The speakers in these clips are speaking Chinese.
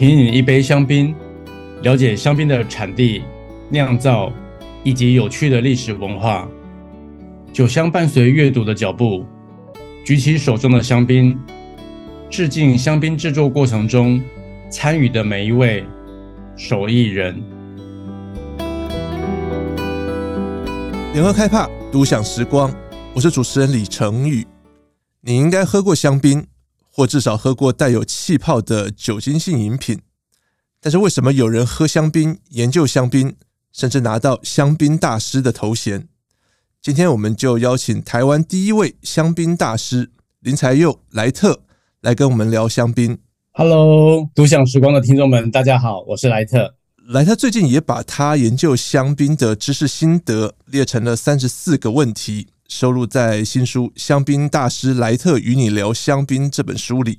品饮一杯香槟，了解香槟的产地、酿造以及有趣的历史文化。酒香伴随阅读的脚步，举起手中的香槟，致敬香槟制作过程中参与的每一位手艺人。联合开帕，独享时光。我是主持人李成宇。你应该喝过香槟。或至少喝过带有气泡的酒精性饮品，但是为什么有人喝香槟、研究香槟，甚至拿到香槟大师的头衔？今天我们就邀请台湾第一位香槟大师林才佑莱特来跟我们聊香槟。Hello，独享时光的听众们，大家好，我是莱特。莱特最近也把他研究香槟的知识心得列成了三十四个问题。收录在新书《香槟大师莱特与你聊香槟》这本书里。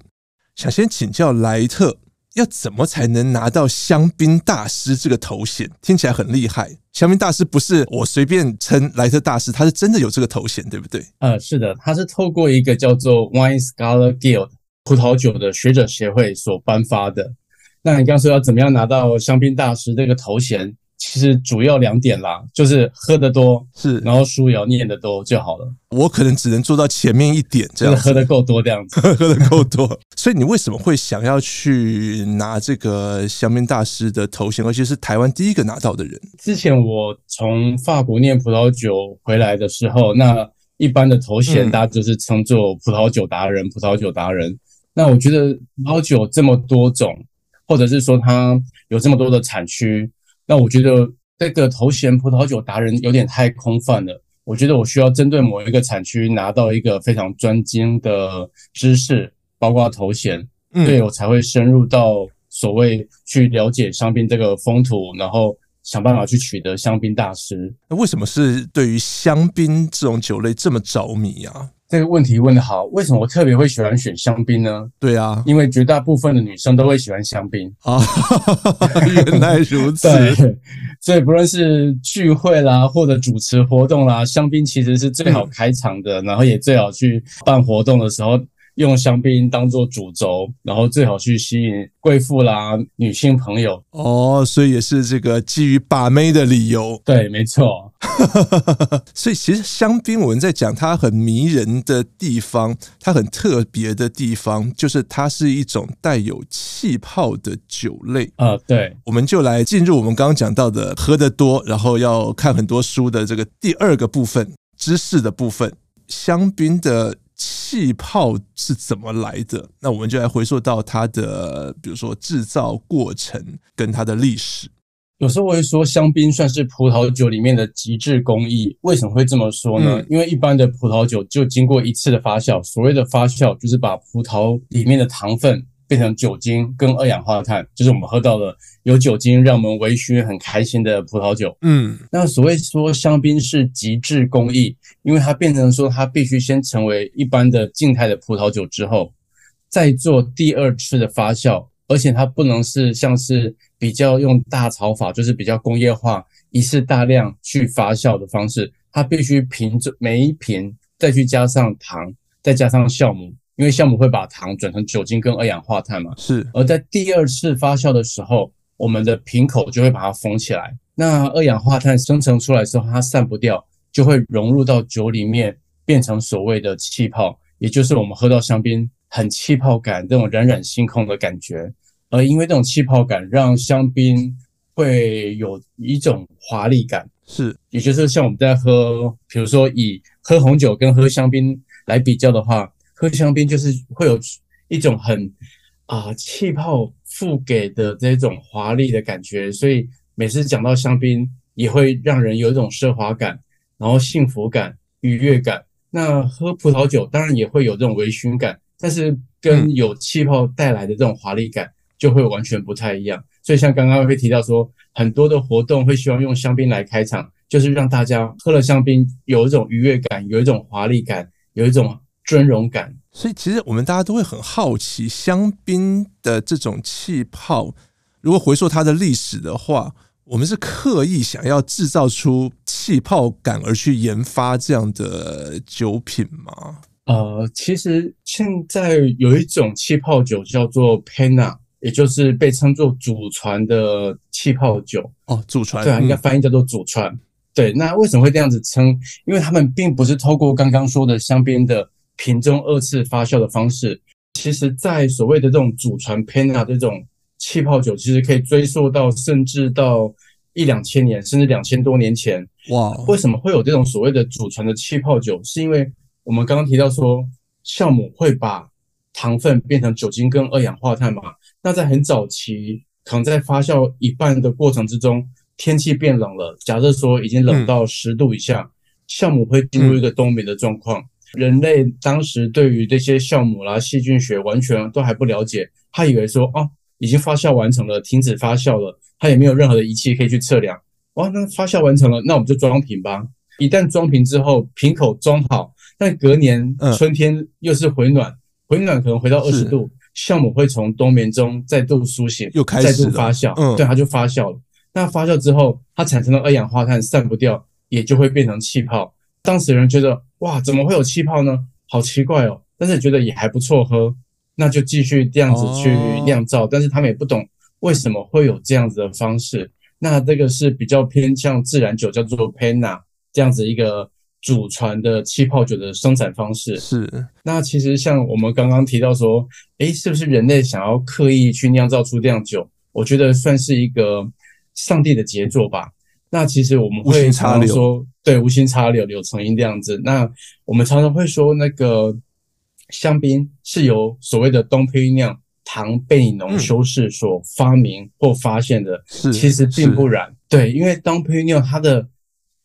想先请教莱特，要怎么才能拿到香槟大师这个头衔？听起来很厉害。香槟大师不是我随便称莱特大师，他是真的有这个头衔，对不对？呃，是的，他是透过一个叫做 Wine Scholar Guild 葡萄酒的学者协会所颁发的。那你刚说要怎么样拿到香槟大师这个头衔？其实主要两点啦，就是喝得多是，然后书也要念得多就好了。我可能只能做到前面一点，这样喝得够多这样子，喝得够多。所以你为什么会想要去拿这个香槟大师的头衔，而且是台湾第一个拿到的人？之前我从法国念葡萄酒回来的时候，那一般的头衔大家就是称作葡萄酒达人、嗯、葡萄酒达人。那我觉得葡萄酒这么多种，或者是说它有这么多的产区。那我觉得这个头衔葡萄酒达人有点太空泛了。我觉得我需要针对某一个产区拿到一个非常专精的知识，包括头衔，对我才会深入到所谓去了解香槟这个风土，然后想办法去取得香槟大师。那为什么是对于香槟这种酒类这么着迷啊？这个问题问得好，为什么我特别会喜欢选香槟呢？对啊，因为绝大部分的女生都会喜欢香槟啊，原来如此。对，所以不论是聚会啦，或者主持活动啦，香槟其实是最好开场的，嗯、然后也最好去办活动的时候。用香槟当做主轴，然后最好去吸引贵妇啦、女性朋友哦，所以也是这个基于把妹的理由。对，没错。所以其实香槟我们在讲它很迷人的地方，它很特别的地方，就是它是一种带有气泡的酒类啊。对，我们就来进入我们刚刚讲到的喝得多，然后要看很多书的这个第二个部分，知识的部分，香槟的。气泡是怎么来的？那我们就来回溯到它的，比如说制造过程跟它的历史。有时候我会说，香槟算是葡萄酒里面的极致工艺。为什么会这么说呢？嗯、因为一般的葡萄酒就经过一次的发酵，所谓的发酵就是把葡萄里面的糖分。变成酒精跟二氧化碳，就是我们喝到了有酒精让我们微醺很开心的葡萄酒。嗯，那所谓说香槟是极致工艺，因为它变成说它必须先成为一般的静态的葡萄酒之后，再做第二次的发酵，而且它不能是像是比较用大槽法，就是比较工业化，一次大量去发酵的方式，它必须瓶着每一瓶再去加上糖，再加上酵母。因为酵母会把糖转成酒精跟二氧化碳嘛，是。而在第二次发酵的时候，我们的瓶口就会把它封起来。那二氧化碳生成出来之后，它散不掉，就会融入到酒里面，变成所谓的气泡，也就是我们喝到香槟很气泡感，这种冉冉星空的感觉。而因为这种气泡感，让香槟会有一种华丽感，是。也就是像我们在喝，比如说以喝红酒跟喝香槟来比较的话。喝香槟就是会有一种很啊气泡赋给的这种华丽的感觉，所以每次讲到香槟，也会让人有一种奢华感，然后幸福感、愉悦感。那喝葡萄酒当然也会有这种微醺感，但是跟有气泡带来的这种华丽感就会完全不太一样。所以像刚刚会提到说，很多的活动会希望用香槟来开场，就是让大家喝了香槟有一种愉悦感，有一种华丽感，有一种。尊荣感，所以其实我们大家都会很好奇，香槟的这种气泡，如果回溯它的历史的话，我们是刻意想要制造出气泡感而去研发这样的酒品吗？呃，其实现在有一种气泡酒叫做 Penna，也就是被称作祖传的气泡酒哦，祖传对啊，应该翻译叫做祖传。嗯、对，那为什么会这样子称？因为他们并不是透过刚刚说的香槟的瓶中二次发酵的方式，其实在所谓的这种祖传 Penna 这种气泡酒，其实可以追溯到甚至到一两千年，甚至两千多年前。哇，为什么会有这种所谓的祖传的气泡酒？是因为我们刚刚提到说，酵母会把糖分变成酒精跟二氧化碳嘛。那在很早期，可能在发酵一半的过程之中，天气变冷了，假设说已经冷到十度以下，酵母会进入一个冬眠的状况。人类当时对于这些酵母啦、细菌学完全都还不了解，他以为说哦，已经发酵完成了，停止发酵了，他也没有任何的仪器可以去测量。哇，那发酵完成了，那我们就装瓶吧。一旦装瓶之后，瓶口装好，但隔年春天又是回暖，回暖可能回到二十度，酵母会从冬眠中再度苏醒，又开始再度发酵，嗯，对，它就发酵了。那发酵之后，它产生的二氧化碳散不掉，也就会变成气泡。当时人觉得，哇，怎么会有气泡呢？好奇怪哦。但是觉得也还不错喝，那就继续这样子去酿造。但是他们也不懂为什么会有这样子的方式。那这个是比较偏向自然酒，叫做 Penna 这样子一个祖传的气泡酒的生产方式。是。那其实像我们刚刚提到说，诶，是不是人类想要刻意去酿造出这样酒？我觉得算是一个上帝的杰作吧。那其实我们会常常说，对，无心插柳，柳成荫这样子。那我们常常会说，那个香槟是由所谓的 Dom Pérignon 糖贝农修士所发明或发现的，嗯、其实并不然。对，因为 Dom Pérignon 他的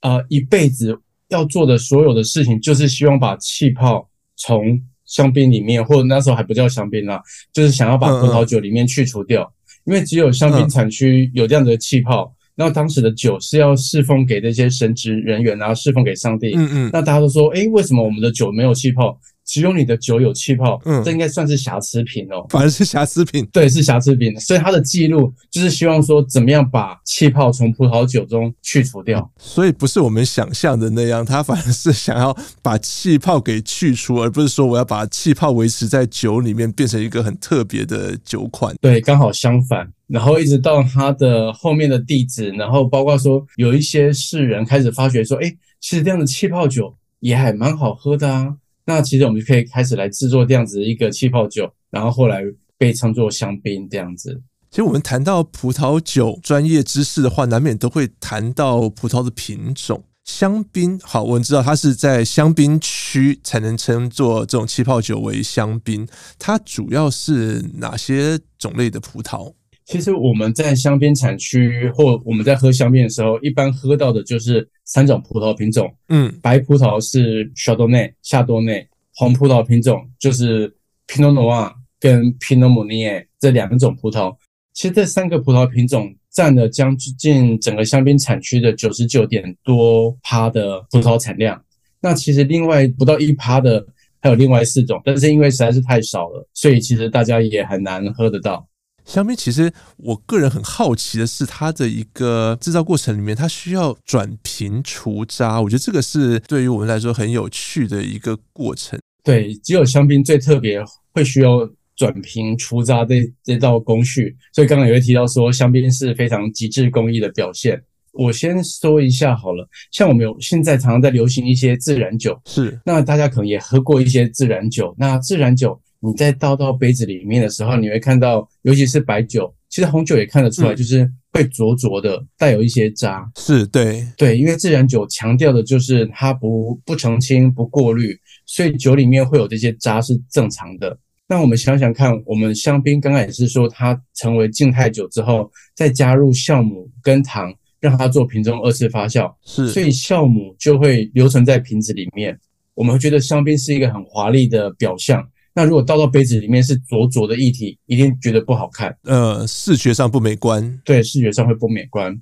呃一辈子要做的所有的事情，就是希望把气泡从香槟里面，或者那时候还不叫香槟啦，就是想要把葡萄酒里面去除掉。因为只有香槟产区有这样的气泡，那、嗯、当时的酒是要侍奉给那些神职人员，然后侍奉给上帝。嗯嗯，那大家都说，诶，为什么我们的酒没有气泡？只有你的酒有气泡，嗯，这应该算是瑕疵品哦。反而是瑕疵品，对，是瑕疵品。所以他的记录就是希望说，怎么样把气泡从葡萄酒中去除掉。嗯。所以不是我们想象的那样，他反而是想要把气泡给去除，而不是说我要把气泡维持在酒里面，变成一个很特别的酒款。对，刚好相反。然后一直到他的后面的地址，然后包括说有一些世人开始发觉说，哎，其实这样的气泡酒也还蛮好喝的啊。那其实我们就可以开始来制作这样子一个气泡酒，然后后来被称作香槟这样子。其实我们谈到葡萄酒专业知识的话，难免都会谈到葡萄的品种。香槟，好，我们知道它是在香槟区才能称作这种气泡酒为香槟。它主要是哪些种类的葡萄？其实我们在香槟产区或我们在喝香槟的时候，一般喝到的就是三种葡萄品种。嗯，白葡萄是夏多内、夏多内，红葡萄品种就是皮诺诺瓦跟皮诺蒙尼耶这两种葡萄。其实这三个葡萄品种占了将近整个香槟产区的九十九点多趴的葡萄产量。那其实另外不到一趴的还有另外四种，但是因为实在是太少了，所以其实大家也很难喝得到。香槟其实，我个人很好奇的是，它的一个制造过程里面，它需要转瓶除渣。我觉得这个是对于我们来说很有趣的一个过程。对，只有香槟最特别会需要转瓶除渣这这道工序。所以刚刚也会提到说，香槟是非常极致工艺的表现。我先说一下好了，像我们有现在常常在流行一些自然酒，是那大家可能也喝过一些自然酒，那自然酒。你在倒到杯子里面的时候，你会看到，尤其是白酒，其实红酒也看得出来，就是会浊浊的，带有一些渣。是，对，对，因为自然酒强调的就是它不不澄清、不过滤，所以酒里面会有这些渣是正常的。那我们想想看，我们香槟刚刚也是说它成为静态酒之后，再加入酵母跟糖，让它做瓶中二次发酵，是，所以酵母就会留存在瓶子里面。我们会觉得香槟是一个很华丽的表象。那如果倒到杯子里面是浊浊的液体，一定觉得不好看，呃，视觉上不美观。对，视觉上会不美观。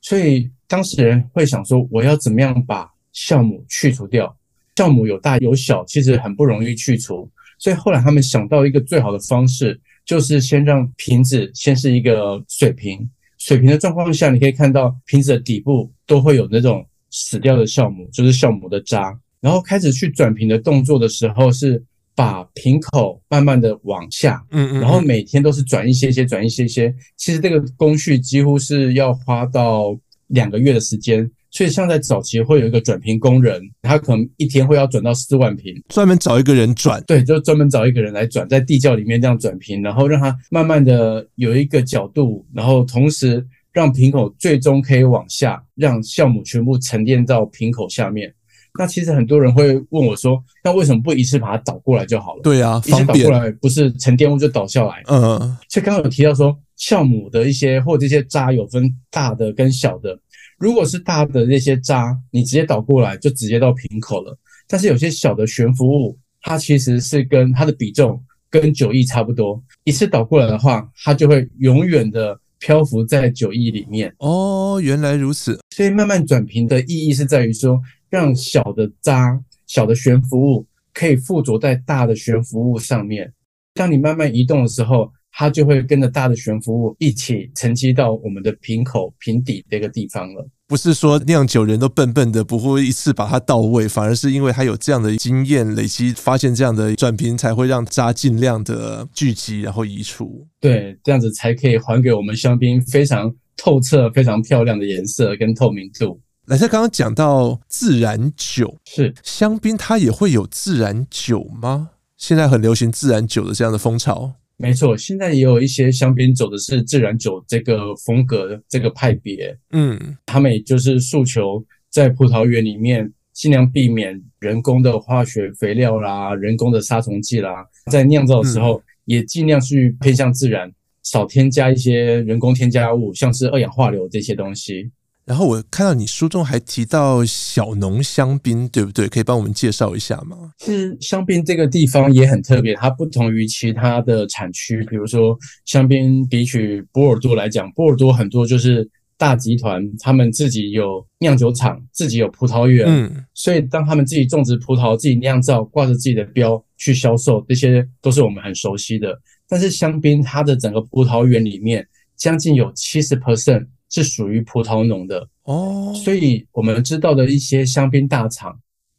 所以当事人会想说，我要怎么样把酵母去除掉？酵母有大有小，其实很不容易去除。所以后来他们想到一个最好的方式，就是先让瓶子先是一个水瓶，水瓶的状况下，你可以看到瓶子的底部都会有那种死掉的酵母，就是酵母的渣。然后开始去转瓶的动作的时候是。把瓶口慢慢的往下，嗯嗯，然后每天都是转一些些，转一些些。其实这个工序几乎是要花到两个月的时间。所以像在早期会有一个转瓶工人，他可能一天会要转到四万瓶，专门找一个人转。对，就专门找一个人来转，在地窖里面这样转瓶，然后让它慢慢的有一个角度，然后同时让瓶口最终可以往下，让酵母全部沉淀到瓶口下面。那其实很多人会问我说，那为什么不一次把它倒过来就好了？对啊，一次倒过来不是沉淀物就倒下来？嗯，所以刚刚有提到说，酵母的一些或这些渣有分大的跟小的。如果是大的那些渣，你直接倒过来就直接到瓶口了。但是有些小的悬浮物，它其实是跟它的比重跟酒液差不多，一次倒过来的话，它就会永远的漂浮在酒液里面。哦，原来如此。所以慢慢转瓶的意义是在于说，让小的渣、小的悬浮物可以附着在大的悬浮物上面。当你慢慢移动的时候，它就会跟着大的悬浮物一起沉积到我们的瓶口、瓶底这个地方了。不是说酿酒人都笨笨的，不会一次把它到位，反而是因为他有这样的经验累积，发现这样的转瓶才会让渣尽量的聚集，然后移除。对，这样子才可以还给我们香槟非常透彻、非常漂亮的颜色跟透明度。来特刚刚讲到自然酒，是香槟它也会有自然酒吗？现在很流行自然酒的这样的风潮。没错，现在也有一些香槟走的是自然酒这个风格，这个派别。嗯，他们也就是诉求在葡萄园里面尽量避免人工的化学肥料啦、人工的杀虫剂啦，在酿造的时候也尽量去偏向自然，少添加一些人工添加物，像是二氧化硫这些东西。然后我看到你书中还提到小农香槟，对不对？可以帮我们介绍一下吗？其实香槟这个地方也很特别，它不同于其他的产区，比如说香槟比起波尔多来讲，波尔多很多就是大集团，他们自己有酿酒厂，自己有葡萄园，嗯，所以当他们自己种植葡萄、自己酿造、挂着自己的标去销售，这些都是我们很熟悉的。但是香槟它的整个葡萄园里面，将近有七十 percent。是属于葡萄农的哦，所以我们知道的一些香槟大厂，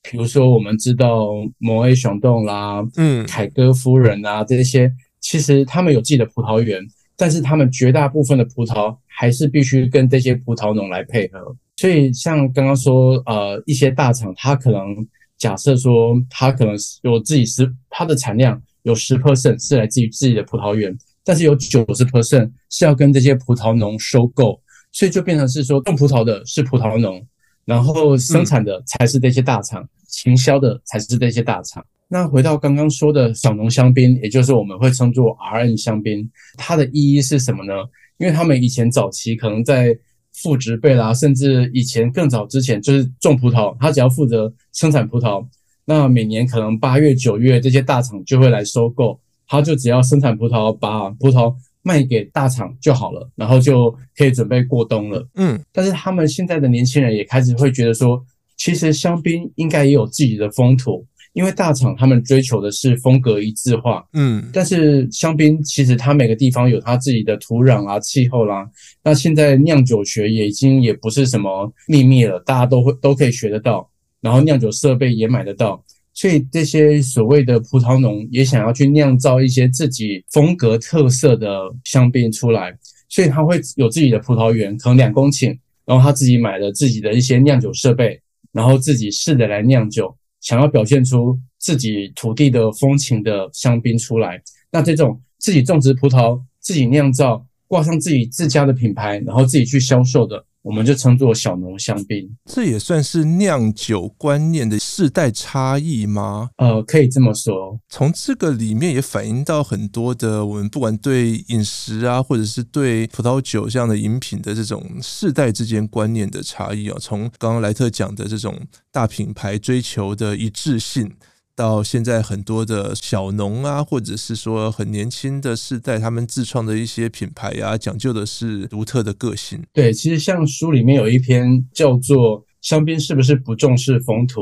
比如说我们知道摩 A 熊洞啦，嗯，凯歌夫人啊这些，其实他们有自己的葡萄园，但是他们绝大部分的葡萄还是必须跟这些葡萄农来配合。所以像刚刚说，呃，一些大厂，它可能假设说，它可能有自己十，它的产量有十 percent 是来自于自己的葡萄园，但是有九十 percent 是要跟这些葡萄农收购。所以就变成是说，种葡萄的是葡萄农，然后生产的才是这些大厂，行销的才是这些大厂。那回到刚刚说的小农香槟，也就是我们会称作 RM 香槟，它的意义是什么呢？因为他们以前早期可能在父执辈啦，甚至以前更早之前就是种葡萄，他只要负责生产葡萄，那每年可能八月九月这些大厂就会来收购，他就只要生产葡萄，把葡萄。卖给大厂就好了，然后就可以准备过冬了。嗯，但是他们现在的年轻人也开始会觉得说，其实香槟应该也有自己的风土，因为大厂他们追求的是风格一致化。嗯，但是香槟其实它每个地方有它自己的土壤啊、气候啦。那现在酿酒学也已经也不是什么秘密了，大家都会都可以学得到，然后酿酒设备也买得到。所以这些所谓的葡萄农也想要去酿造一些自己风格特色的香槟出来，所以他会有自己的葡萄园，可能两公顷，然后他自己买了自己的一些酿酒设备，然后自己试着来酿酒，想要表现出自己土地的风情的香槟出来。那这种自己种植葡萄、自己酿造、挂上自己自家的品牌，然后自己去销售的。我们就称作小农香槟，这也算是酿酒观念的世代差异吗？呃，可以这么说。从这个里面也反映到很多的我们不管对饮食啊，或者是对葡萄酒这样的饮品的这种世代之间观念的差异啊。从刚刚莱特讲的这种大品牌追求的一致性。到现在很多的小农啊，或者是说很年轻的世代，他们自创的一些品牌啊，讲究的是独特的个性。对，其实像书里面有一篇叫做《香槟是不是不重视风土》，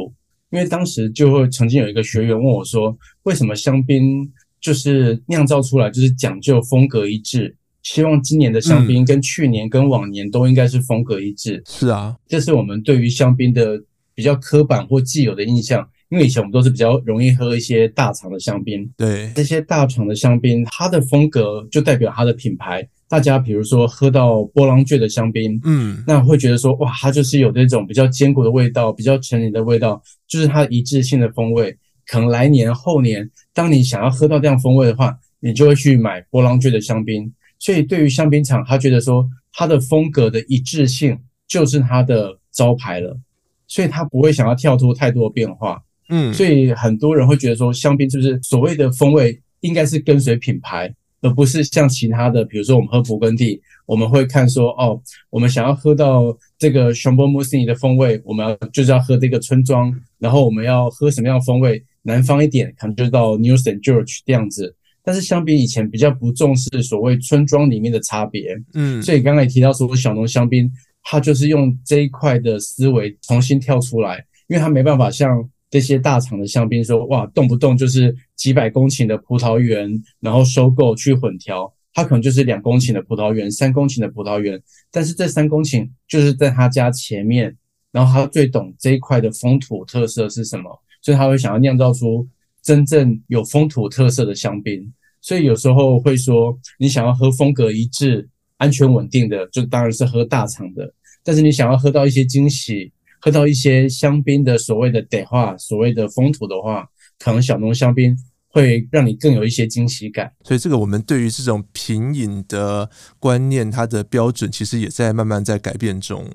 因为当时就会曾经有一个学员问我说，为什么香槟就是酿造出来就是讲究风格一致？希望今年的香槟跟去年跟往年都应该是风格一致。是啊，这是我们对于香槟的比较刻板或既有的印象。因为以前我们都是比较容易喝一些大厂的香槟，对，这些大厂的香槟，它的风格就代表它的品牌。大家比如说喝到波浪卷的香槟，嗯，那会觉得说哇，它就是有那种比较坚果的味道，比较成年的味道，就是它一致性的风味。可能来年后年，当你想要喝到这样风味的话，你就会去买波浪卷的香槟。所以对于香槟厂，他觉得说它的风格的一致性就是它的招牌了，所以他不会想要跳脱太多的变化。嗯，所以很多人会觉得说，香槟是不是所谓的风味应该是跟随品牌？而不是像其他的，比如说我们喝勃艮第，我们会看说，哦，我们想要喝到这个 Chambolle-Musigny 的风味，我们要就是要喝这个村庄，然后我们要喝什么样的风味，南方一点，可能就到 New St. George 这样子。但是相比以前比较不重视所谓村庄里面的差别，嗯，所以刚才也提到说小农香槟，它就是用这一块的思维重新跳出来，因为它没办法像。这些大厂的香槟说，哇，动不动就是几百公顷的葡萄园，然后收购去混调，它可能就是两公顷的葡萄园，三公顷的葡萄园，但是这三公顷就是在他家前面，然后他最懂这一块的风土特色是什么，所以他会想要酿造出真正有风土特色的香槟。所以有时候会说，你想要喝风格一致、安全稳定的，就当然是喝大厂的，但是你想要喝到一些惊喜。喝到一些香槟的所谓的德化，所谓的风土的话，可能小农香槟会让你更有一些惊喜感。所以，这个我们对于这种品饮的观念，它的标准其实也在慢慢在改变中。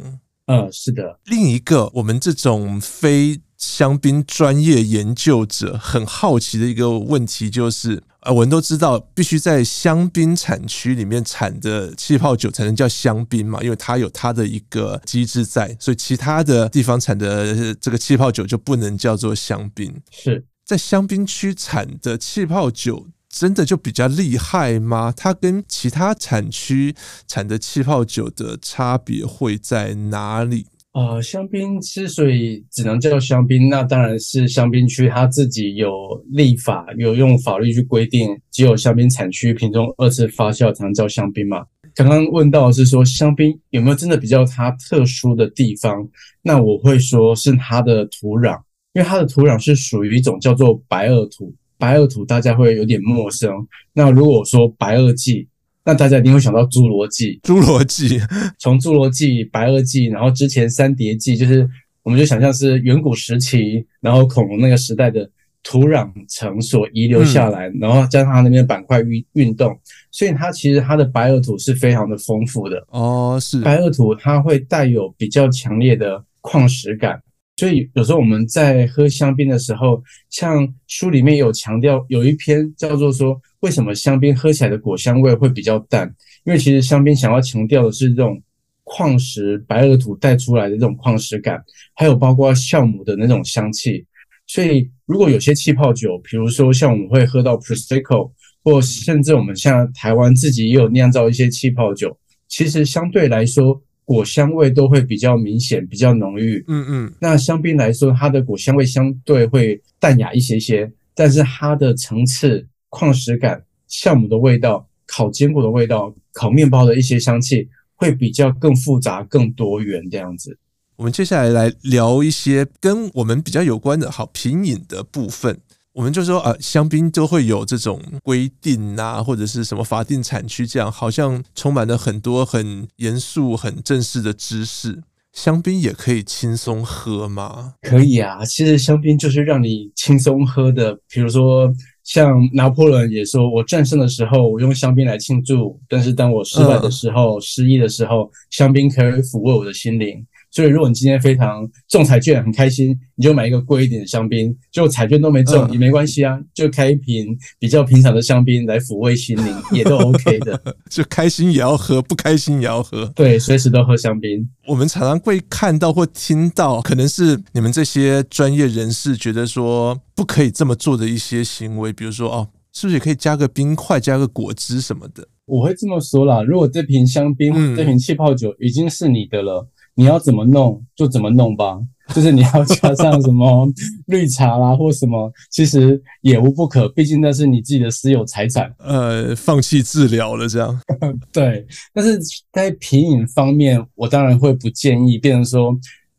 嗯，是的。另一个，我们这种非香槟专业研究者很好奇的一个问题就是。呃，我们都知道，必须在香槟产区里面产的气泡酒才能叫香槟嘛，因为它有它的一个机制在，所以其他的地方产的这个气泡酒就不能叫做香槟。是在香槟区产的气泡酒真的就比较厉害吗？它跟其他产区产的气泡酒的差别会在哪里？呃，香槟之所以只能叫香槟，那当然是香槟区它自己有立法，有用法律去规定，只有香槟产区品种二次发酵才能叫香槟嘛。刚刚问到是说香槟有没有真的比较它特殊的地方？那我会说是它的土壤，因为它的土壤是属于一种叫做白垩土，白垩土大家会有点陌生。那如果说白垩纪。那大家一定会想到侏罗纪，侏罗纪，从侏罗纪、白垩纪，然后之前三叠纪，就是我们就想象是远古时期，然后恐龙那个时代的土壤层所遗留下来，嗯、然后加上它那边板块运运动，所以它其实它的白垩土是非常的丰富的。哦，是。白垩土，它会带有比较强烈的矿石感。所以有时候我们在喝香槟的时候，像书里面有强调，有一篇叫做说，为什么香槟喝起来的果香味会比较淡？因为其实香槟想要强调的是这种矿石白垩土带出来的这种矿石感，还有包括酵母的那种香气。所以如果有些气泡酒，比如说像我们会喝到 Prosecco，或甚至我们像台湾自己也有酿造一些气泡酒，其实相对来说。果香味都会比较明显，比较浓郁。嗯嗯，那香槟来说，它的果香味相对会淡雅一些些，但是它的层次、矿石感、酵母的味道、烤坚果的味道、烤面包的一些香气，会比较更复杂、更多元这样子。我们接下来来聊一些跟我们比较有关的好品饮的部分。我们就说，啊，香槟都会有这种规定啊，或者是什么法定产区，这样好像充满了很多很严肃、很正式的知识。香槟也可以轻松喝吗？可以啊，其实香槟就是让你轻松喝的。比如说，像拿破仑也说，我战胜的时候，我用香槟来庆祝；但是当我失败的时候、失意的时候，香槟可以抚慰我的心灵。所以，如果你今天非常中彩券很开心，你就买一个贵一点的香槟；就彩券都没中也没关系啊，就开一瓶比较平常的香槟来抚慰心灵，也都 OK 的。就开心也要喝，不开心也要喝。对，随时都喝香槟。我们常常会看到或听到，可能是你们这些专业人士觉得说不可以这么做的一些行为，比如说哦，是不是也可以加个冰块、加个果汁什么的？我会这么说啦，如果这瓶香槟、嗯、这瓶气泡酒已经是你的了。你要怎么弄就怎么弄吧，就是你要加上什么 绿茶啦或什么，其实也无不可，毕竟那是你自己的私有财产。呃，放弃治疗了这样。对，但是在品饮方面，我当然会不建议变成说，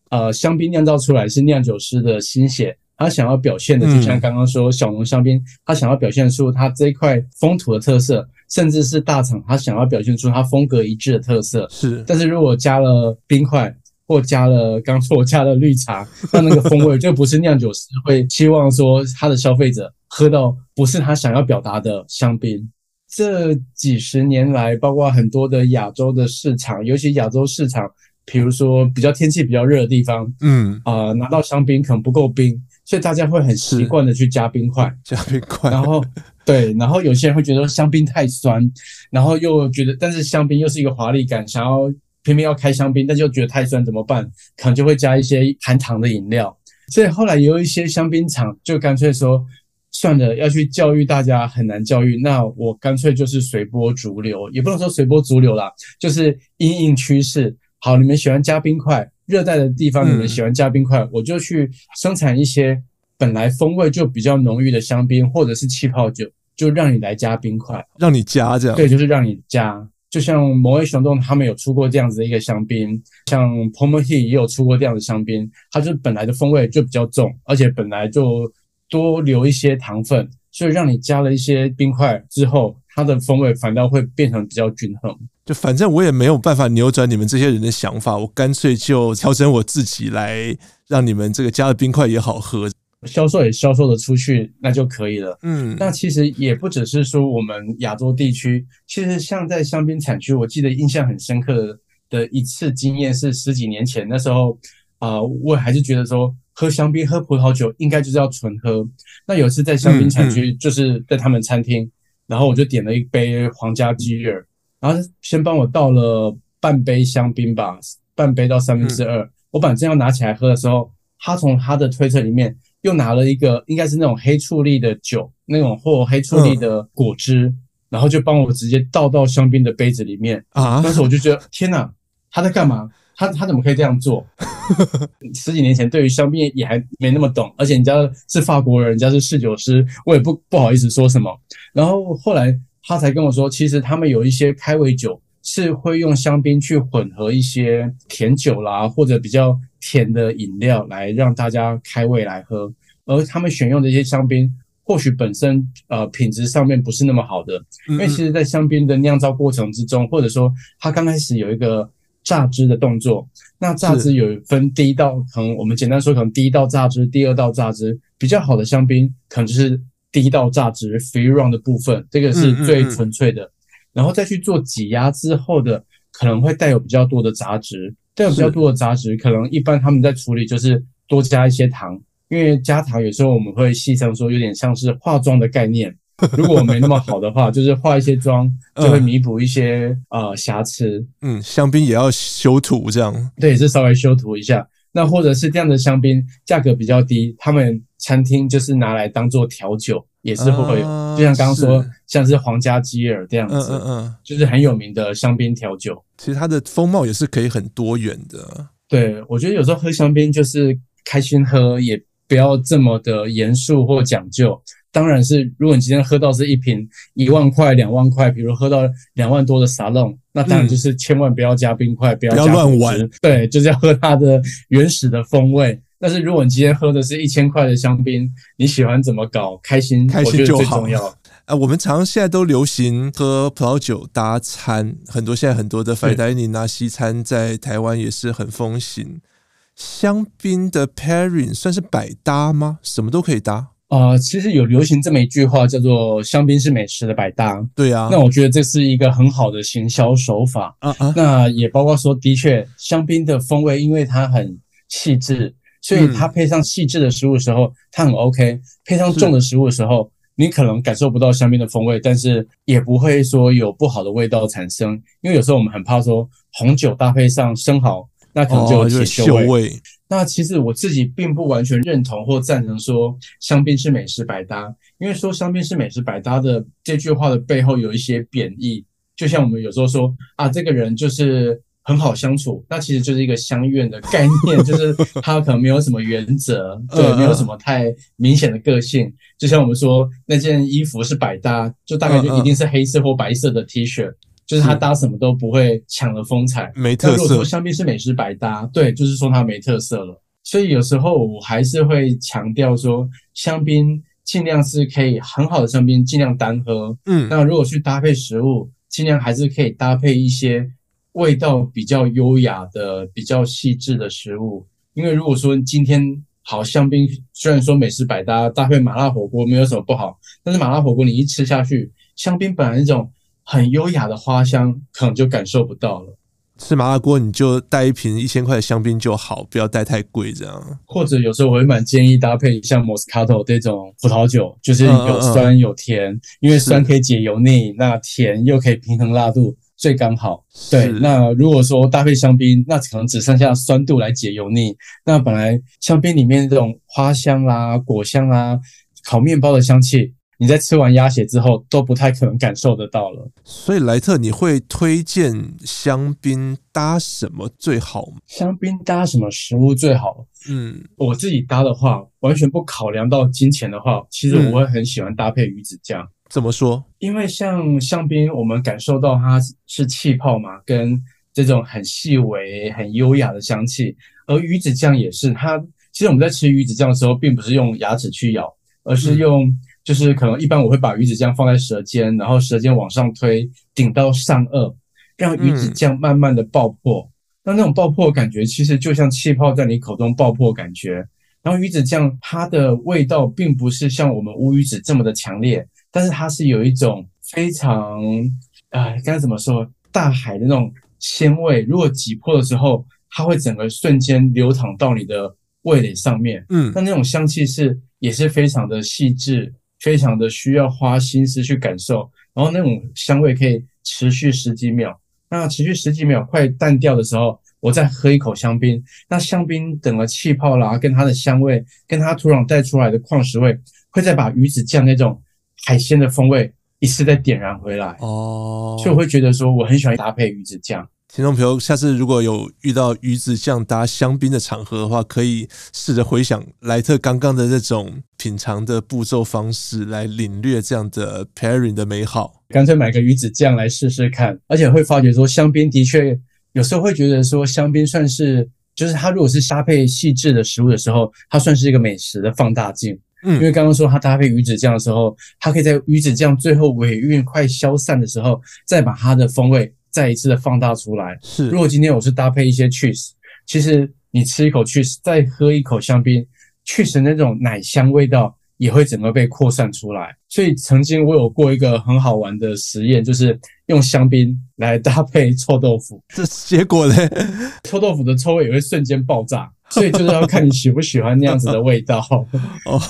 呃，香槟酿造出来是酿酒师的心血，他想要表现的，就像刚刚说小农香槟，他想要表现出他这一块风土的特色，甚至是大厂他想要表现出他风格一致的特色。是，但是如果加了冰块或加了刚说我加了绿茶，那那个风味就不是酿酒师会期望说他的消费者喝到不是他想要表达的香槟。这几十年来，包括很多的亚洲的市场，尤其亚洲市场。比如说，比较天气比较热的地方，嗯啊、呃，拿到香槟可能不够冰，所以大家会很习惯的去加冰块，加冰块。然后，对，然后有些人会觉得香槟太酸，然后又觉得，但是香槟又是一个华丽感，想要偏偏要开香槟，但是又觉得太酸怎么办？可能就会加一些含糖的饮料。所以后来有一些香槟厂就干脆说，算了，要去教育大家很难教育，那我干脆就是随波逐流，也不能说随波逐流啦，就是因应趋势。好，你们喜欢加冰块，热带的地方你们喜欢加冰块，嗯，我就去生产一些本来风味就比较浓郁的香槟或者是气泡酒，就让你来加冰块，让你加这样。对，就是让你加。就像某位熊洞他们有出过这样子的一个香槟，像 Pomehii 也有出过这样的香槟，它就本来的风味就比较重，而且本来就多留一些糖分，所以让你加了一些冰块之后，它的风味反倒会变成比较均衡。就反正我也没有办法扭转你们这些人的想法，我干脆就调整我自己来，让你们这个加的冰块也好喝，销售也销售的出去，那就可以了。嗯，那其实也不只是说我们亚洲地区，其实像在香槟产区，我记得印象很深刻的一次经验是十几年前，那时候啊、呃，我还是觉得说喝香槟、喝葡萄酒应该就是要纯喝。那有一次在香槟产区，就是在他们餐厅、嗯嗯，然后我就点了一杯皇家基尔。然后先帮我倒了半杯香槟吧，半杯到三分之二。我本来正要拿起来喝的时候，他从他的推车里面又拿了一个，应该是那种黑醋栗的酒，那种或黑醋栗的果汁，嗯、然后就帮我直接倒到香槟的杯子里面。啊！当时我就觉得天哪，他在干嘛？他他怎么可以这样做？十几年前对于香槟也还没那么懂，而且人家是法国人，人家是侍酒师，我也不不好意思说什么。然后后来。他才跟我说，其实他们有一些开胃酒是会用香槟去混合一些甜酒啦，或者比较甜的饮料来让大家开胃来喝。而他们选用的一些香槟，或许本身呃品质上面不是那么好的，因为其实在香槟的酿造过程之中，或者说它刚开始有一个榨汁的动作，那榨汁有分第一道，可能我们简单说，可能第一道榨汁，第二道榨汁，比较好的香槟可能就是。第一道榨汁 free run 的部分，这个是最纯粹的，嗯嗯嗯，然后再去做挤压之后的，可能会带有比较多的杂质，带有比较多的杂质，可能一般他们在处理就是多加一些糖，因为加糖有时候我们会戏称说有点像是化妆的概念，如果没那么好的话，就是化一些妆就会弥补一些呃瑕疵。嗯，香槟也要修图这样，对，是稍微修图一下。那或者是这样的香槟价格比较低，他们餐厅就是拿来当做调酒，也是会有，啊、就像刚刚说，像是皇家基尔这样子，嗯嗯嗯，就是很有名的香槟调酒。其实它的风貌也是可以很多元的。对，我觉得有时候喝香槟就是开心喝，也不要这么的严肃或讲究。当然是，如果你今天喝到是一瓶一万块、两万块，比如喝到两万多的沙龙，那当然就是千万不要加冰块，嗯、不要加乱玩。对，就是要喝它的原始的风味。但是如果你今天喝的是一千块的香槟，你喜欢怎么搞，开心开心就好。啊，我们常常现在都流行喝葡萄酒搭餐，很多现在很多的 fine dining 啊西餐在台湾也是很风行。香槟的 pairing 算是百搭吗？什么都可以搭。啊、呃，其实有流行这么一句话，叫做“香槟是美食的百搭”。对啊，那我觉得这是一个很好的行销手法。啊啊，那也包括说，的确，香槟的风味因为它很细致，所以它配上细致的食物的时候，它很 OK。配上重的食物的时候，你可能感受不到香槟的风味，但是也不会说有不好的味道产生。因为有时候我们很怕说红酒搭配上生蚝，那可能就有铁锈味。哦那其实我自己并不完全认同或赞成说香槟是美食百搭，因为说香槟是美食百搭的这句话的背后有一些贬义，就像我们有时候说啊，这个人就是很好相处，那其实就是一个相怨的概念，就是他可能没有什么原则，对，没有什么太明显的个性，就像我们说那件衣服是百搭，就大概就一定是黑色或白色的 T 恤。就是它搭什么都不会抢了风采，没特色。如果说香槟是美食百搭，对，就是说它没特色了。所以有时候我还是会强调说，香槟尽量是可以很好的香槟，尽量单喝。嗯，那如果去搭配食物，尽量还是可以搭配一些味道比较优雅的、比较细致的食物。因为如果说今天好香槟，虽然说美食百搭，搭配麻辣火锅没有什么不好，但是麻辣火锅你一吃下去，香槟本来那种很优雅的花香，可能就感受不到了。吃麻辣锅你就带一瓶一千块的香槟就好，不要带太贵这样。或者有时候我会蛮建议搭配像 Moscato 这种葡萄酒，就是有酸有甜，嗯嗯，因为酸可以解油腻，那甜又可以平衡辣度，最刚好。对，那如果说搭配香槟，那可能只剩下酸度来解油腻。那本来香槟里面这种花香啦、果香啦、烤面包的香气。你在吃完鸭血之后都不太可能感受得到了，所以莱特，你会推荐香槟搭什么最好吗？香槟搭什么食物最好？嗯，我自己搭的话，完全不考量到金钱的话，其实我会很喜欢搭配鱼子酱。嗯，怎么说？因为像香槟，我们感受到它是气泡嘛，跟这种很细微、很优雅的香气，而鱼子酱也是。它其实我们在吃鱼子酱的时候，并不是用牙齿去咬，而是用。嗯就是可能一般我会把鱼子酱放在舌尖，然后舌尖往上推，顶到上颚，让鱼子酱慢慢的爆破。那、嗯、那种爆破感觉其实就像气泡在你口中爆破感觉。然后鱼子酱它的味道并不是像我们乌鱼子这么的强烈，但是它是有一种非常啊，该怎么说，大海的那种鲜味。如果挤破的时候，它会整个瞬间流淌到你的味蕾上面。嗯，那那种香气是也是非常的细致。非常的需要花心思去感受，然后那种香味可以持续十几秒。那持续十几秒快淡掉的时候，我再喝一口香槟。那香槟等了气泡啦，跟它的香味，跟它土壤带出来的矿石味，会再把鱼子酱那种海鲜的风味一次再点燃回来。哦，所以我会觉得说，我很喜欢搭配鱼子酱。听众朋友，下次如果有遇到鱼子酱搭香槟的场合的话，可以试着回想莱特刚刚的这种品尝的步骤方式，来领略这样的 pairing 的美好。干脆买个鱼子酱来试试看，而且会发觉说，香槟的确有时候会觉得说，香槟算是就是它如果是搭配细致的食物的时候，它算是一个美食的放大镜。嗯，因为刚刚说它搭配鱼子酱的时候，它可以在鱼子酱最后尾韵快消散的时候，再把它的风味。再一次的放大出来。是，如果今天我是搭配一些 cheese，其实你吃一口 cheese，再喝一口香槟，cheese 那种奶香味道也会整个被扩散出来。所以曾经我有过一个很好玩的实验，就是用香槟来搭配臭豆腐。这结果呢？臭豆腐的臭味也会瞬间爆炸。所以就是要看你喜不喜欢那样子的味道。哦，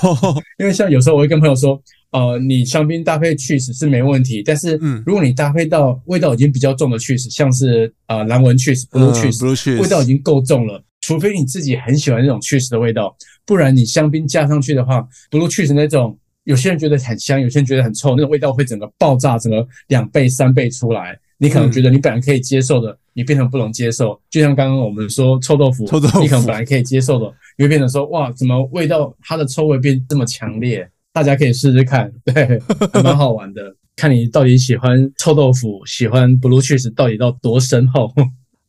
因为像有时候我会跟朋友说。呃，你香槟搭配 cheese 是没问题，但是如果你搭配到味道已经比较重的 cheese，像是呃蓝纹 cheese、blue cheese，味道已经够重了，除非你自己很喜欢那种 cheese 的味道，不然你香槟加上去的话，blue cheese 那种有些人觉得很香，有些人觉得很臭，那种味道会整个爆炸，整个两倍、三倍出来。你可能觉得你本来可以接受的，你变成不能接受。就像刚刚我们说臭豆腐，臭豆腐，你可能本来可以接受的，你会变成说哇，怎么味道它的臭味变这么强烈？大家可以试试看，对，还蛮好玩的。看你到底喜欢臭豆腐，喜欢 blue cheese 到底到多深厚。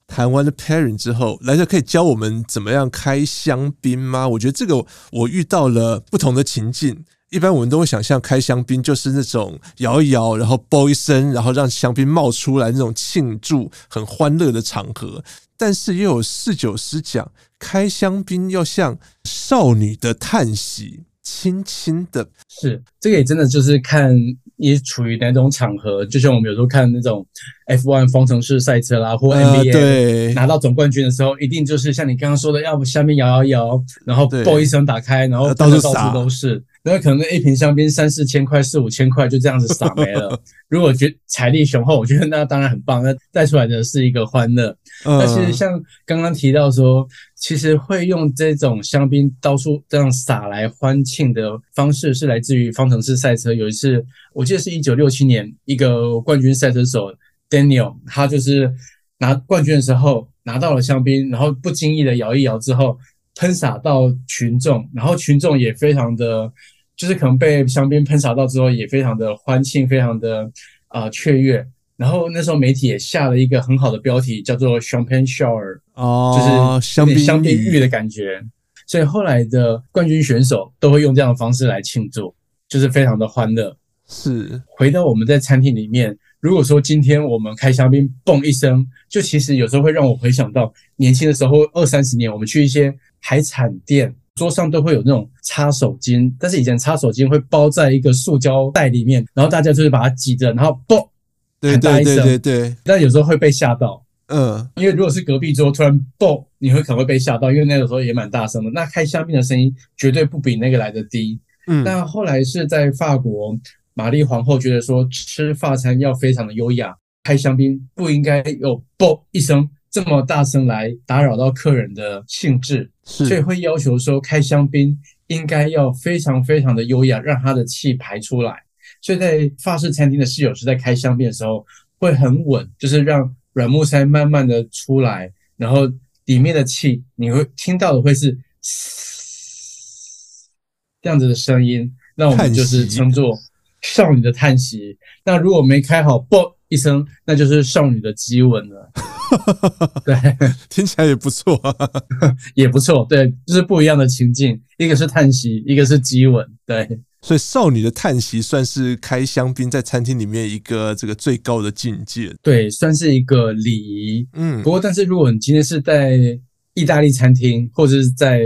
谈完了 pairing 之后，莱特可以教我们怎么样开香槟吗？我觉得这个我遇到了不同的情境。一般我们都会想象开香槟就是那种摇一摇，然后啵一声，然后让香槟冒出来那种庆祝、很欢乐的场合。但是又有侍酒师讲，开香槟要像少女的叹息。轻轻的，是这个也真的就是看你处于哪种场合，就像我们有时候看那种 F1 方程式赛车啦，或 NBA、呃、对。拿到总冠军的时候，一定就是像你刚刚说的，要不下面摇摇摇，然后嘣一声打开，然后到处到处都是。那可能那一瓶香槟三四千块、四五千块就这样子洒没了。如果觉财力雄厚，我觉得那当然很棒。那带出来的是一个欢乐。那其实像刚刚提到说，其实会用这种香槟到处这样洒来欢庆的方式，是来自于方程式赛车。有一次，我记得是一九六七年，一个冠军赛车手 Daniel，他就是拿冠军的时候拿到了香槟，然后不经意的摇一摇之后。喷洒到群众，然后群众也非常的，就是可能被香槟喷洒到之后，也非常的欢庆，非常的啊、呃、雀跃。然后那时候媒体也下了一个很好的标题，叫做 “Champagne Shower”，哦，就是香槟香槟浴的感觉。所以后来的冠军选手都会用这样的方式来庆祝，就是非常的欢乐。是，回到我们在餐厅里面，如果说今天我们开香槟，嘣一声，就其实有时候会让我回想到年轻的时候，二三十年，我们去一些海产店，桌上都会有那种擦手巾，但是以前擦手巾会包在一个塑胶袋里面，然后大家就是把它挤着，然后嘣，对对对对对，但有时候会被吓到，嗯，因为如果是隔壁桌突然嘣，你会可能会被吓到，因为那个时候也蛮大声的，那开香槟的声音绝对不比那个来的低，嗯，那后来是在法国。玛丽皇后觉得说，吃法餐要非常的优雅，开香槟不应该有“啵”一声这么大声来打扰到客人的兴致，所以会要求说，开香槟应该要非常非常的优雅，让它的气排出来。所以在法式餐厅的侍酒师在开香槟的时候会很稳，就是让软木塞慢慢的出来，然后里面的气你会听到的会是这样子的声音，那我们就是称作。少女的叹息，那如果没开好，啵一声，那就是少女的激吻了。对，听起来也不错，也不错。对，就是不一样的情境，一个是叹息，一个是激吻。对，所以少女的叹息算是开香槟在餐厅里面一个这个最高的境界。对，算是一个礼仪。嗯，不过但是如果你今天是在意大利餐厅，或者是在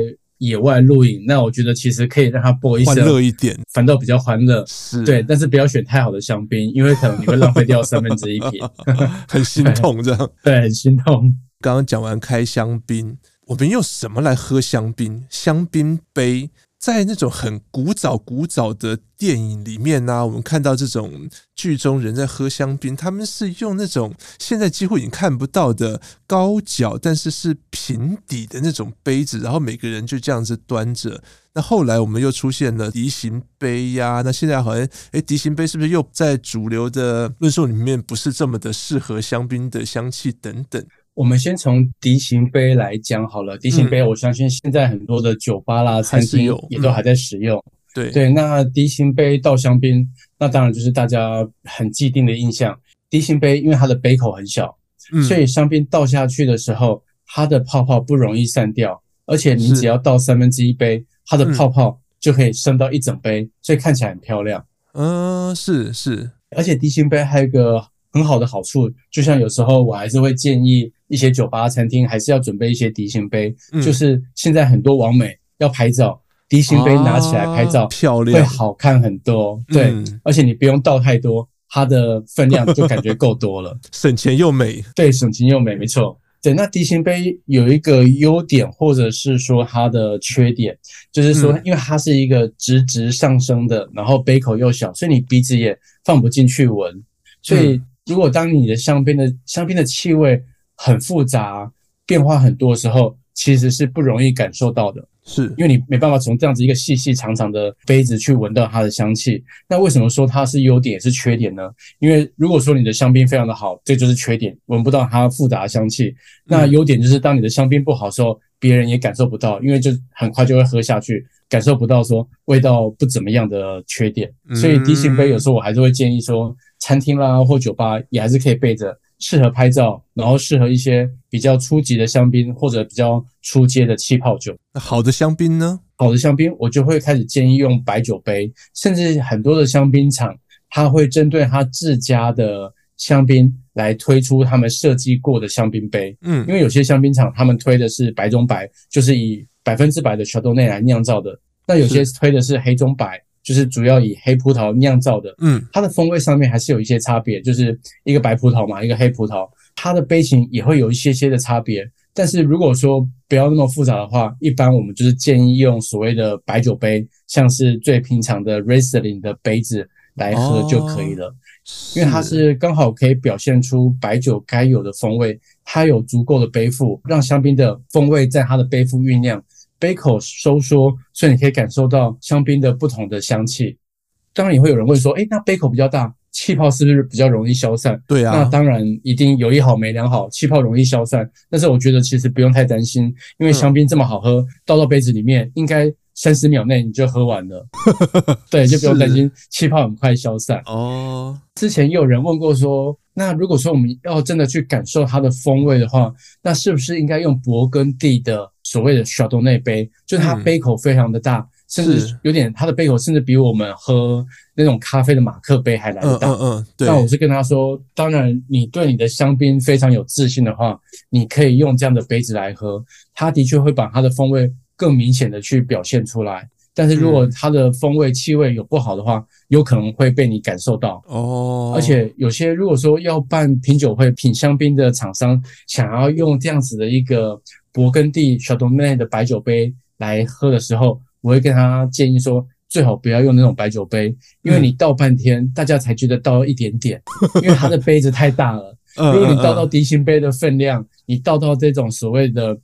野外露营，那我觉得其实可以让它播一声，欢乐一点，反倒比较欢乐。是，对，但是不要选太好的香槟，因为可能你会浪费掉 三分之一瓶，很心痛这样。对，很心痛。刚刚讲完开香槟，我们用什么来喝香槟？香槟杯。在那种很古早、古早的电影里面呢、我们看到这种剧中人在喝香槟，他们是用那种现在几乎已经看不到的高脚，但是是平底的那种杯子，然后每个人就这样子端着。那后来我们又出现了笛形杯呀，那现在好像诶，笛形杯是不是又在主流的论述里面不是这么的适合香槟的香气等等？我们先从笛形杯来讲好了。笛形杯，我相信现在很多的酒吧啦、餐厅也都还在使用。对对，那笛形杯倒香槟，那当然就是大家很既定的印象。迪型杯因为它的杯口很小，所以香槟倒下去的时候，它的泡泡不容易散掉，而且你只要倒三分之一杯，它的泡泡就可以升到一整杯，所以看起来很漂亮。嗯，是是，而且迪型杯还有一个很好的好处，就像有时候我还是会建议。一些酒吧、餐厅还是要准备一些笛形杯，嗯，就是现在很多网美要拍照，笛形杯拿起来拍照，漂亮，会好看很多。对，嗯，而且你不用倒太多，它的分量就感觉够多了，省钱又美。对，省钱又美，没错。对，那迪型杯有一个优点，或者是说它的缺点，就是说，因为它是一个直直上升的，然后杯口又小，所以你鼻子也放不进去闻。所以，如果当你的香槟的香槟的气味很复杂，变化很多的时候，其实是不容易感受到的，是因为你没办法从这样子一个细细长长的杯子去闻到它的香气。那为什么说它是优点也是缺点呢？因为如果说你的香槟非常的好，这就是缺点，闻不到它复杂的香气。那优点就是当你的香槟不好的时候，别人也感受不到，因为就很快就会喝下去，感受不到说味道不怎么样的缺点。所以低型杯有时候我还是会建议说，餐厅啦或酒吧也还是可以备着。适合拍照，然后适合一些比较初级的香槟或者比较初阶的气泡酒。那好的香槟呢？好的香槟，我就会开始建议用白酒杯，甚至很多的香槟厂，它会针对它自家的香槟来推出他们设计过的香槟杯。嗯，因为有些香槟厂他们推的是白中白，就是以百分之百的 Chardonnay 来酿造的，那有些推的是黑中白。就是主要以黑葡萄酿造的，嗯，它的风味上面还是有一些差别，就是一个白葡萄嘛，一个黑葡萄，它的杯型也会有一些些的差别。但是如果说不要那么复杂的话，一般我们就是建议用所谓的白酒杯，像是最平常的 Riesling 的杯子来喝就可以了，因为它是刚好可以表现出白酒该有的风味，它有足够的杯腹，让香槟的风味在它的杯腹酝酿。杯口收缩，所以你可以感受到香槟的不同的香气。当然，也会有人问说：“哎，那杯口比较大，气泡是不是比较容易消散？”对啊，那当然一定有一好没两好，气泡容易消散。但是我觉得其实不用太担心，因为香槟这么好喝，嗯、倒到杯子里面，应该三十秒内你就喝完了。对，就不用担心气泡很快消散。哦，之前也有人问过说，那如果说我们要真的去感受它的风味的话，那是不是应该用勃艮第的？所谓的夏多内杯，就是它杯口非常的大，嗯、甚至有点它的杯口甚至比我们喝那种咖啡的马克杯还来得大。嗯嗯，嗯，对。那我是跟他说，当然你对你的香槟非常有自信的话，你可以用这样的杯子来喝，它的确会把它的风味更明显的去表现出来。但是如果它的风味、气味有不好的话，嗯、有可能会被你感受到哦。而且有些如果说要办品酒会、品香槟的厂商想要用这样子的一个勃艮第 Chardonnay 的白酒杯来喝的时候，我会跟他建议说，最好不要用那种白酒杯，因为你倒半天，嗯、大家才觉得倒了一点点，因为它的杯子太大了。如果你倒到低型杯的分量，你倒到这种所谓的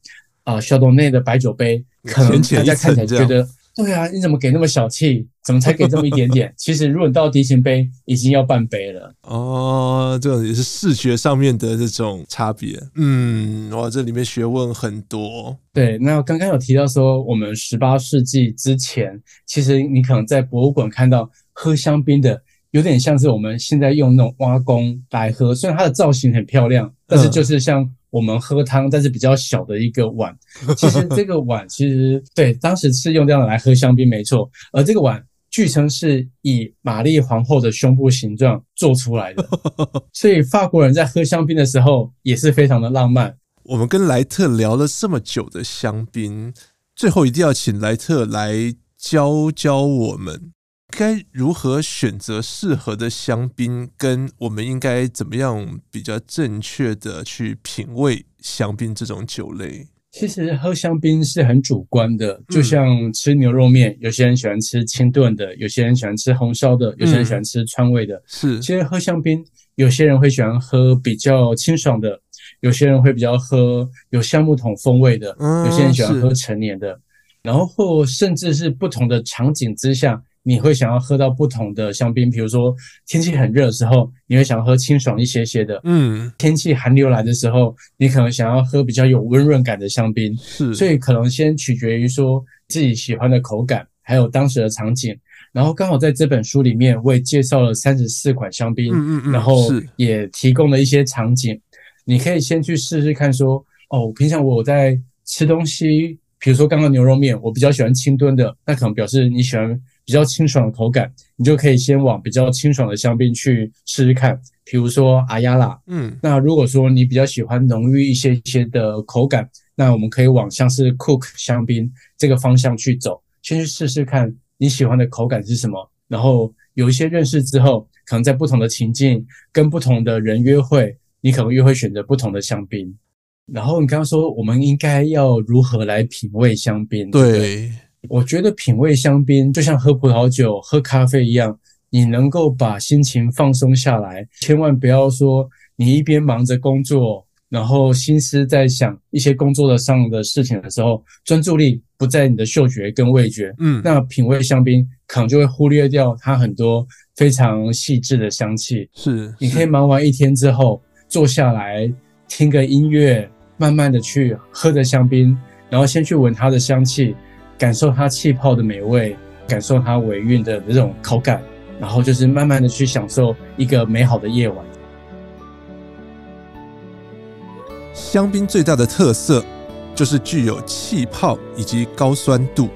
啊 Chardonnay 的白酒杯，可能大家看起来觉得。对啊，你怎么给那么小气？怎么才给这么一点点？其实，如果你到低型杯，已经要半杯了。哦，这种也是视觉上面的这种差别。嗯，哇，这里面学问很多。对，那刚刚有提到说，我们十八世纪之前，其实你可能在博物馆看到喝香槟的，有点像是我们现在用那种挖工来喝，虽然它的造型很漂亮，但是就是像。我们喝汤，但是比较小的一个碗。其实这个碗，其实对，当时是用这样来喝香槟，没错。而这个碗，据称是以玛丽皇后的胸部形状做出来的。所以法国人在喝香槟的时候，也是非常的浪漫。我们跟莱特聊了这么久的香槟，最后一定要请莱特来教教我们。该如何选择适合的香槟？跟我们应该怎么样比较正确的去品味香槟这种酒类？其实喝香槟是很主观的，就像吃牛肉面，有些人喜欢吃清炖的，有些人喜欢吃红烧的，有些人喜欢吃川味的。嗯、是，其实喝香槟，有些人会喜欢喝比较清爽的，有些人会比较喝有橡木桶风味的，有些人喜欢喝陈年的，然后甚至是不同的场景之下。你会想要喝到不同的香槟，比如说天气很热的时候，你会想要喝清爽一些些的。嗯，天气寒流来的时候，你可能想要喝比较有温润感的香槟。是，所以可能先取决于说自己喜欢的口感，还有当时的场景。然后刚好在这本书里面，我也介绍了三十四款香槟，嗯嗯嗯，然后也提供了一些场景，你可以先去试试看说，说哦，平常我在吃东西，比如说刚刚牛肉面，我比较喜欢清炖的，那可能表示你喜欢。比较清爽的口感，你就可以先往比较清爽的香槟去试试看，比如说阿亚拉。嗯，那如果说你比较喜欢浓郁一些一些的口感，那我们可以往像是 Cook 香槟这个方向去走，先去试试看你喜欢的口感是什么。然后有一些认识之后，可能在不同的情境跟不同的人约会，你可能又会选择不同的香槟。然后你刚刚说我们应该要如何来品味香槟？对。对我觉得品味香槟就像喝葡萄酒、喝咖啡一样，你能够把心情放松下来，千万不要说你一边忙着工作，然后心思在想一些工作的上的事情的时候，专注力不在你的嗅觉跟味觉，嗯，那品味香槟可能就会忽略掉它很多非常细致的香气。是，你可以忙完一天之后坐下来听个音乐，慢慢的去喝着香槟，然后先去闻它的香气。感受它气泡的美味，感受它尾韵的这种口感，然后就是慢慢的去享受一个美好的夜晚。香槟最大的特色就是具有气泡以及高酸度，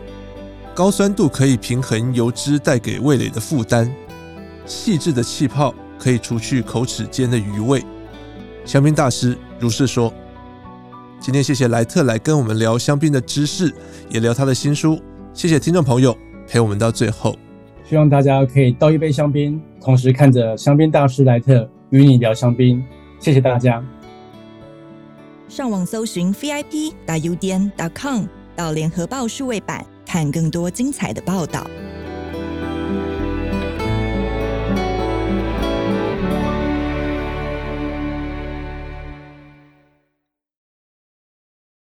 高酸度可以平衡油脂带给味蕾的负担，细致的气泡可以除去口齿间的余味。香槟大师如是说。今天谢谢莱特来跟我们聊香槟的知识，也聊他的新书。谢谢听众朋友陪我们到最后。希望大家可以倒一杯香槟，同时看着香槟大师莱特与你聊香槟。谢谢大家。上网搜寻 VIP 大 U 点 .com 到联合报数位版，看更多精彩的报道。